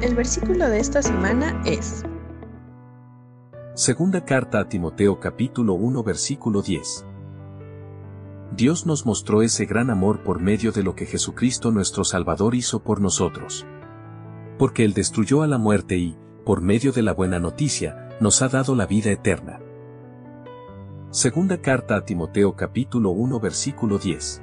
El versículo de esta semana es Segunda carta a Timoteo capítulo 1 versículo 10. Dios nos mostró ese gran amor por medio de lo que Jesucristo nuestro Salvador hizo por nosotros. Porque Él destruyó a la muerte y, por medio de la buena noticia, nos ha dado la vida eterna. Segunda carta a Timoteo capítulo 1 versículo 10.